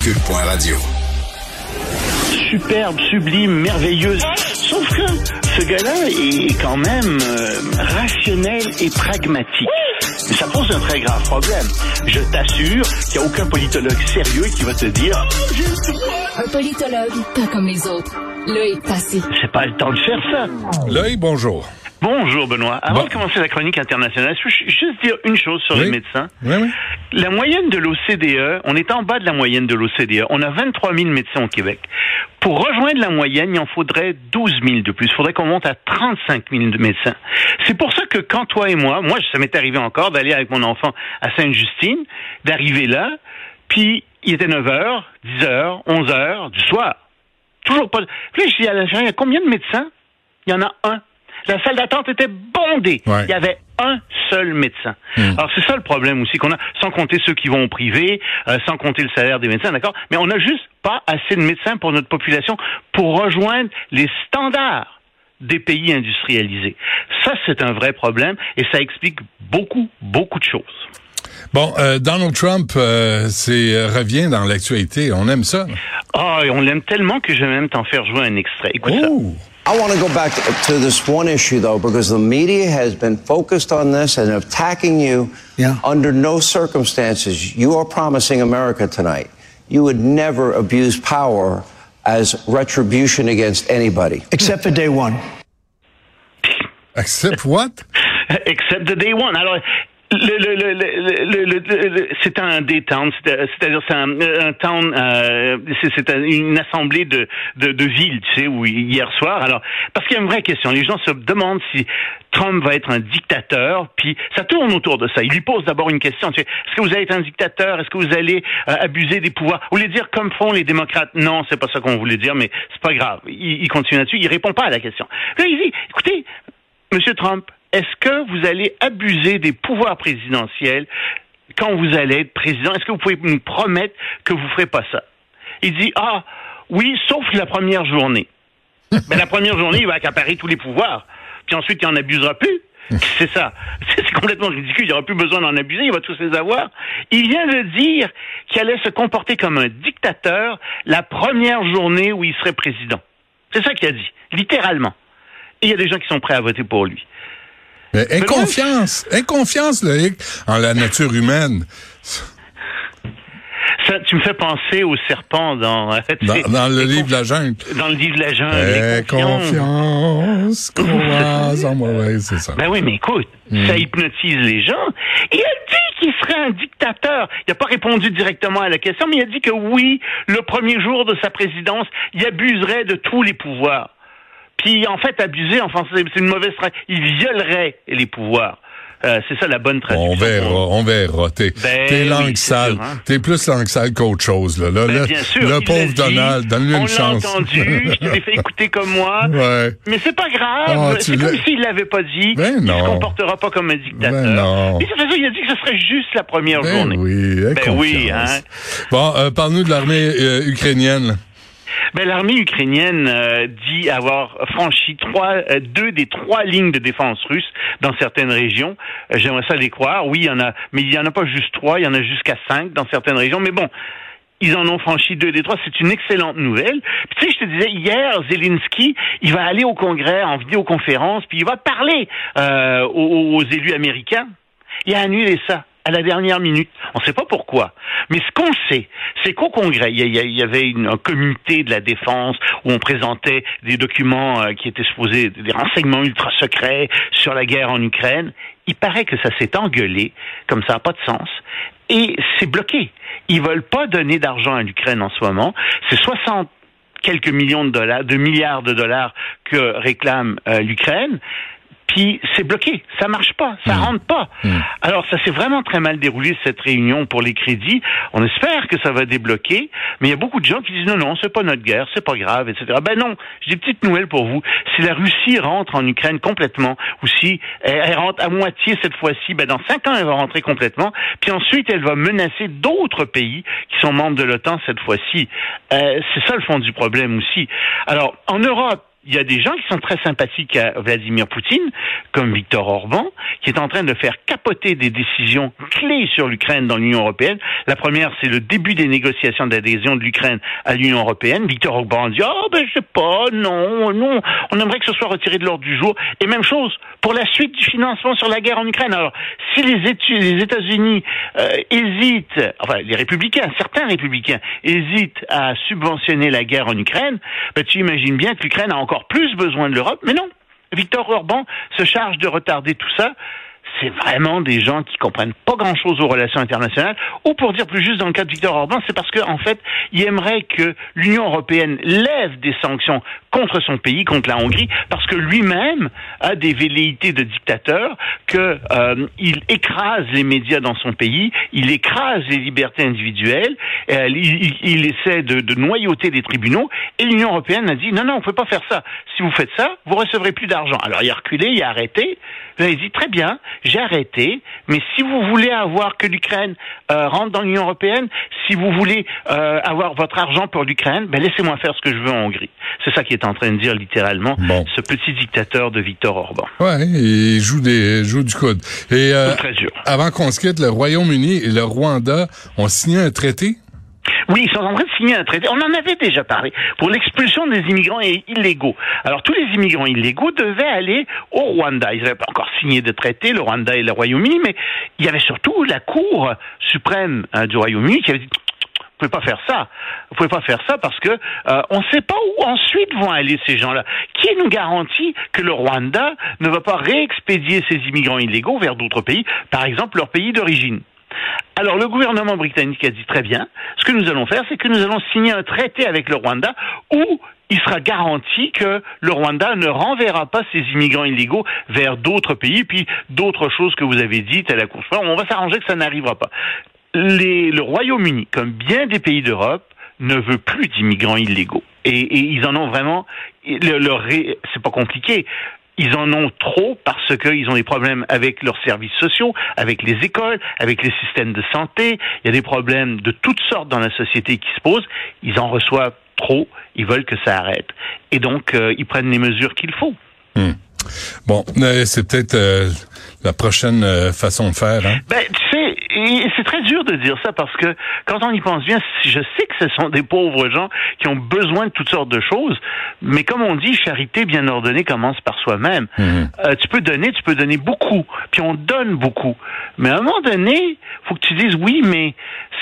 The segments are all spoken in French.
Cube.radio. superbe, sublime, merveilleuse. Sauf que ce gars-là est quand même euh, rationnel et pragmatique. Mais ça pose un très grave problème. Je t'assure qu'il n'y a aucun politologue sérieux qui va te dire Un politologue, pas comme les autres. Loïc Passy. c'est pas le temps de faire ça. Loïc, bonjour. Bonjour Benoît. Avant Bon. de commencer la chronique internationale, je veux juste dire une chose sur Oui. les médecins. Oui, oui. La moyenne de l'OCDE, on est en bas de la moyenne de l'OCDE. On a 23 000 médecins au Québec. Pour rejoindre la moyenne, il en faudrait 12 000 de plus. Il faudrait qu'on monte à 35 000 de médecins. C'est pour ça que quand toi et moi, moi, ça m'est arrivé encore d'aller avec mon enfant à Sainte-Justine, d'arriver là, puis il était 9 h, 10 h, 11 h du soir. Toujours pas. Puis là, je dis à la il y a combien de médecins? Il y en a un. La salle d'attente était bondée. Ouais. Il y avait un seul médecin. Alors c'est ça le problème aussi qu'on a, sans compter ceux qui vont au privé, euh, sans compter le salaire des médecins, d'accord? Mais on n'a juste pas assez de médecins pour notre population pour rejoindre les standards des pays industrialisés. Ça c'est un vrai problème et ça explique beaucoup, beaucoup de choses. Bon, euh, Donald Trump euh, c'est revient dans l'actualité. On aime ça. Ah, et on l'aime tellement que je vais même t'en faire jouer un extrait. Écoute ça. I want to go back to this one issue, though, because the media has been focused on this and attacking you. Yeah. Under no circumstances, you are promising America tonight you would never abuse power as retribution against anybody. Except for day one. Except what? Except the day one. Alors, le, le, le, le, c'est un day town, c'est- c'est-à-dire c'est un, un town, euh, c'est, c'est un- une assemblée de, de, de villes, tu sais, où hier soir. Alors, parce qu'il y a une vraie question. Les gens se demandent si Trump va être un dictateur, puis ça tourne autour de ça. Il lui pose d'abord une question. Tu sais, est-ce que vous allez être un dictateur? Est-ce que vous allez euh, abuser des pouvoirs? Vous voulez dire comme font les démocrates? Non, c'est pas ça qu'on voulait dire, mais c'est pas grave. Il, il continue là-dessus. Il répond pas à la question. Là, il dit, écoutez, Monsieur Trump, est-ce que vous allez abuser des pouvoirs présidentiels quand vous allez être président? Est-ce que vous pouvez nous promettre que vous ferez pas ça? Il dit, ah, oui, sauf la première journée. ben, la première journée, il va accaparer tous les pouvoirs. Puis ensuite, il n'en abusera plus. C'est ça. C'est complètement ridicule. Il n'y aura plus besoin d'en abuser. Il va tous les avoir. Il vient de dire qu'il allait se comporter comme un dictateur la première journée où il serait président. C'est ça qu'il a dit. Littéralement. Et il y a des gens qui sont prêts à voter pour lui. Mais inconfiance, inconfiance, Loïc, en la nature humaine. Ça, tu me fais penser au serpent dans, euh, Dans, le livre de la jungle. Dans le livre de la jungle. Eh, confiance, croise en moi. Ouais, c'est ça. Ben oui, mais écoute, Hmm. ça hypnotise les gens. Et il a dit qu'il serait un dictateur. Il n'a pas répondu directement à la question, mais il a dit que oui, le premier jour de sa présidence, il abuserait de tous les pouvoirs. Puis en fait, abuser, enfin, c'est c'est une mauvaise. Il violerait les pouvoirs. Euh, c'est ça la bonne traduction. On verra, on verra. T'es Ben oui, langue sale. sûr, hein. T'es plus langue sale qu'autre chose. Là. Là, Ben, bien sûr, le l'a pauvre. Donald, donne-lui On une l'a chance. entendu, je l'ai fait écouter comme moi. Ouais. Mais c'est pas grave. Ah, c'est comme s'il l'avait pas dit. Ben il se comportera pas comme un dictateur. Ben non. Façon, il a dit que ce serait juste la première Ben journée. oui, Ben oui, hein. Bon, euh, parle-nous de l'armée euh, ukrainienne. Ben, l'armée ukrainienne euh, dit avoir franchi euh, deux des trois lignes de défense russes dans certaines régions. Euh, J'aimerais ça les croire. Oui, il y en a, mais il y en a pas juste trois, il y en a jusqu'à cinq dans certaines régions. Mais bon. Ils en ont franchi deux des trois. C'est une excellente nouvelle. Puis, tu sais, je te disais hier, Zelensky, il va aller au Congrès en vidéoconférence, puis il va parler aux, aux élus américains. Il a annulé ça à la dernière minute. On ne sait pas pourquoi. Mais ce qu'on sait, c'est qu'au Congrès, il y, avait une- un comité de la défense où on présentait des documents euh, qui étaient supposés, des renseignements ultra secrets sur la guerre en Ukraine. Il paraît que ça s'est engueulé, comme ça n'a pas de sens, et c'est bloqué. Ils veulent pas donner d'argent à l'Ukraine en ce moment. C'est 60 quelques millions de dollars, de milliards de dollars que réclame euh, l'Ukraine. Puis c'est bloqué, ça marche pas, ça rentre pas. Alors ça s'est vraiment très mal déroulé cette réunion pour les crédits. On espère que ça va débloquer, mais il y a beaucoup de gens qui disent non non c'est pas notre guerre, c'est pas grave, etc. Ben non, j'ai des petites nouvelles pour vous. Si la Russie rentre en Ukraine complètement, ou si elle, elle rentre à moitié cette fois-ci, ben dans cinq ans elle va rentrer complètement. Puis ensuite elle va menacer d'autres pays qui sont membres de l'OTAN cette fois-ci. Euh, c'est ça le fond du problème aussi. Alors en Europe il y a des gens qui sont très sympathiques à Vladimir Poutine, comme Viktor Orban, qui est en train de faire capoter des décisions clés sur l'Ukraine dans l'Union européenne. La première, c'est le début des négociations d'adhésion de l'Ukraine à l'Union europééenne. Viktor Orban dit oh ben je sais pas, non, non, on aimerait que ce soit retiré de l'ordre du jour. Et même chose pour la suite du financement sur la guerre en Ukraine. Alors si les, les États-Unis euh, hésitent, enfin les républicains, certains républicains hésitent à subventionner la guerre en Ukraine, ben, tu imagines bien que l'Ukraine a encore plus besoin de l'Europe, mais non. Victor Orban se charge de retarder tout ça c'est vraiment des gens qui comprennent pas grand-chose aux relations internationales. Ou pour dire plus juste dans le cas de Victor Orban, c'est parce qu'en en fait, il aimerait que l'Union européenne lève des sanctions contre son pays, contre la Hongrie, parce que lui-même a des velléités de dictateur, que euh, écrase les médias dans son pays, il écrase les libertés individuelles, euh, il, essaie de, de noyauter les tribunaux, et l'Union européenne a dit non, non, on peut pas faire ça. Si vous faites ça, vous recevrez plus d'argent. Alors il a reculé, il a arrêté. Il a dit très bien, j'ai arrêté, mais si vous voulez avoir que l'Ukraine euh, rentre dans l'Union européenne, si vous voulez euh, avoir votre argent pour l'Ukraine, ben laissez-moi faire ce que je veux en Hongrie. C'est ça qu'il est en train de dire littéralement ce petit dictateur de Viktor Orban. Ouais, il joue des joue du code. Et euh, très dur. avant qu'on se quitte, le Royaume-Uni et le Rwanda ont signé un traité oui, ils sont en train de signer un traité. On en avait déjà parlé pour l'expulsion des immigrants illégaux. Alors tous les immigrants illégaux devaient aller au Rwanda. Ils n'avaient pas encore signé de traité, le Rwanda et le Royaume-Uni, mais il y avait surtout la Cour suprême hein, du Royaume-Uni qui avait dit vous pouvez pas faire ça. Vous pouvez pas faire ça parce que euh, on ne sait pas où ensuite vont aller ces gens-là. Qui nous garantit que le Rwanda ne va pas réexpédier ces immigrants illégaux vers d'autres pays, par exemple leur pays d'origine? Alors le gouvernement britannique a dit très bien, ce que nous allons faire, c'est que nous allons signer un traité avec le Rwanda où il sera garanti que le Rwanda ne renverra pas ses immigrants illégaux vers d'autres pays, puis d'autres choses que vous avez dites à la Cour On va s'arranger que ça n'arrivera pas. le Royaume-Uni, comme bien des pays d'Europe, ne veut plus d'immigrants illégaux. Et, ils en ont vraiment. c'est pas compliqué. Ils en ont trop parce qu'ils ont des problèmes avec leurs services sociaux, avec les écoles, avec les systèmes de santé. Il y a des problèmes de toutes sortes dans la société qui se posent. Ils en reçoivent trop. Ils veulent que ça arrête. Et donc, euh, ils prennent les mesures qu'il faut. Hmm. Bon, euh, c'est peut-être euh, la prochaine façon de faire. Hein? Ben, tu sais, c'est dur de dire ça parce que quand on y pense bien, je sais que ce sont des pauvres gens qui ont besoin de toutes sortes de choses, mais comme on dit, charité bien ordonnée commence par soi-même. Mhm. Euh, tu peux donner, tu peux donner beaucoup, puis on donne beaucoup. Mais à un moment donné, faut que tu dises oui, mais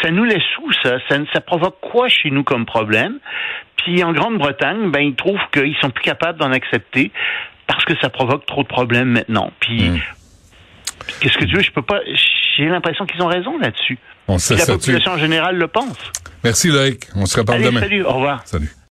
ça nous laisse où ça? Ça, ça provoque quoi chez nous comme problème? Puis en Grande-Bretagne, ben ils trouvent qu'ils sont plus capables d'en accepter parce que ça provoque trop de problèmes maintenant. Puis mhm. Qu'est-ce que tu veux? Je peux pas. J'ai l'impression qu'ils ont raison là-dessus. la population en général le pense. Merci Loïc. On se reparle demain. Salut, au revoir. Salut.